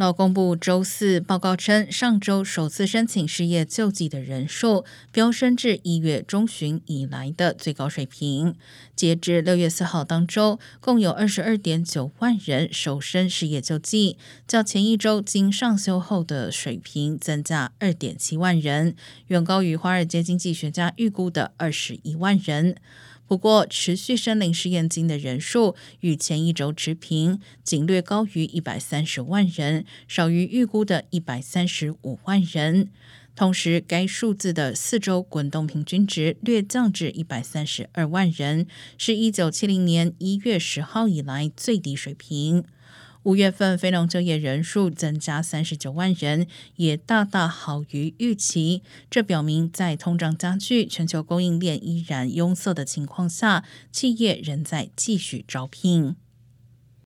劳工部周四报告称，上周首次申请失业救济的人数飙升至一月中旬以来的最高水平。截至六月四号当周，共有二十二点九万人首申失业救济，较前一周经上修后的水平增加二点七万人，远高于华尔街经济学家预估的二十一万人。不过，持续申领失业金的人数与前一周持平，仅略高于一百三十万人，少于预估的一百三十五万人。同时，该数字的四周滚动平均值略降至一百三十二万人，是一九七零年一月十号以来最低水平。五月份非农就业人数增加三十九万人，也大大好于预期。这表明，在通胀加剧、全球供应链依然拥塞的情况下，企业仍在继续招聘。